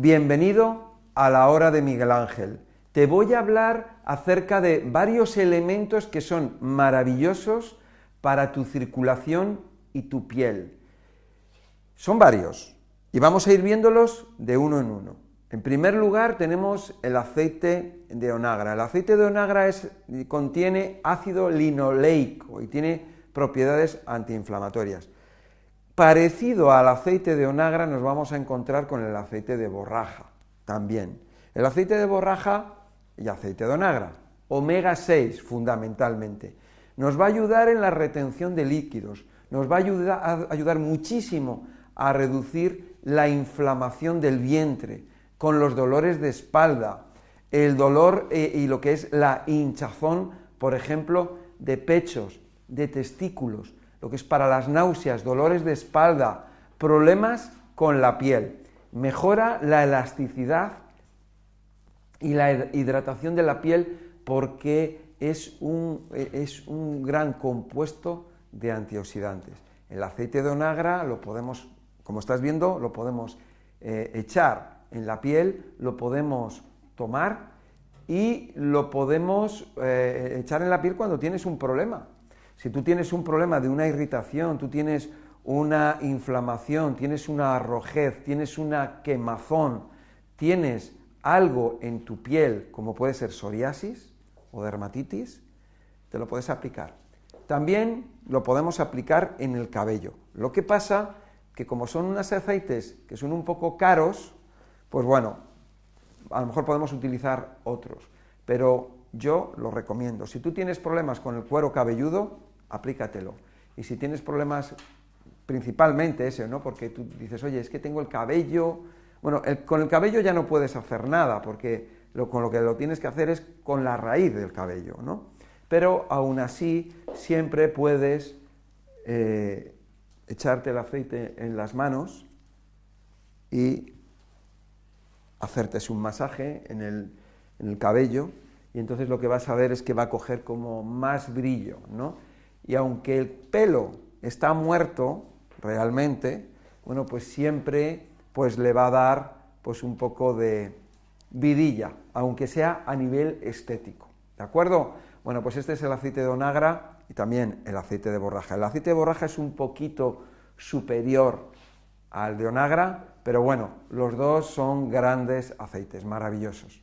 Bienvenido a la hora de Miguel Ángel. Te voy a hablar acerca de varios elementos que son maravillosos para tu circulación y tu piel. Son varios y vamos a ir viéndolos de uno en uno. En primer lugar tenemos el aceite de onagra. El aceite de onagra contiene ácido linoleico y tiene propiedades antiinflamatorias. Parecido al aceite de onagra nos vamos a encontrar con el aceite de borraja también. El aceite de borraja y aceite de onagra, omega 6 fundamentalmente, nos va a ayudar en la retención de líquidos, nos va a ayudar, ayudar muchísimo a reducir la inflamación del vientre, con los dolores de espalda, el dolor eh, y lo que es la hinchazón, por ejemplo, de pechos, de testículos, lo que es para las náuseas, dolores de espalda, problemas con la piel. Mejora la elasticidad y la hidratación de la piel porque es un, es un gran compuesto de antioxidantes. El aceite de onagra lo podemos, como estás viendo, lo podemos eh, echar en la piel, lo podemos tomar y lo podemos eh, echar en la piel cuando tienes un problema. Si tú tienes un problema de una irritación, tú tienes una inflamación, tienes una arrojez, tienes una quemazón, tienes algo en tu piel, como puede ser psoriasis o dermatitis, te lo puedes aplicar. También lo podemos aplicar en el cabello. Lo que pasa que como son unos aceites que son un poco caros, pues bueno, a lo mejor podemos utilizar otros, pero yo lo recomiendo. Si tú tienes problemas con el cuero cabelludo, aplícatelo. Y si tienes problemas, principalmente ese, ¿no? Porque tú dices, oye, es que tengo el cabello. Bueno, con el cabello ya no puedes hacer nada, porque con lo que lo tienes que hacer es con la raíz del cabello, ¿no? Pero aún así, siempre puedes eh, echarte el aceite en las manos y hacerte un masaje en el, en el cabello, y entonces lo que vas a ver es que va a coger como más brillo, ¿no? Y aunque el pelo está muerto realmente, bueno, pues siempre pues le va a dar pues un poco de vidilla, aunque sea a nivel estético. ¿De acuerdo? Bueno, pues este es el aceite de onagra y también el aceite de borraja. El aceite de borraja es un poquito superior al de onagra, pero bueno, los dos son grandes aceites, maravillosos.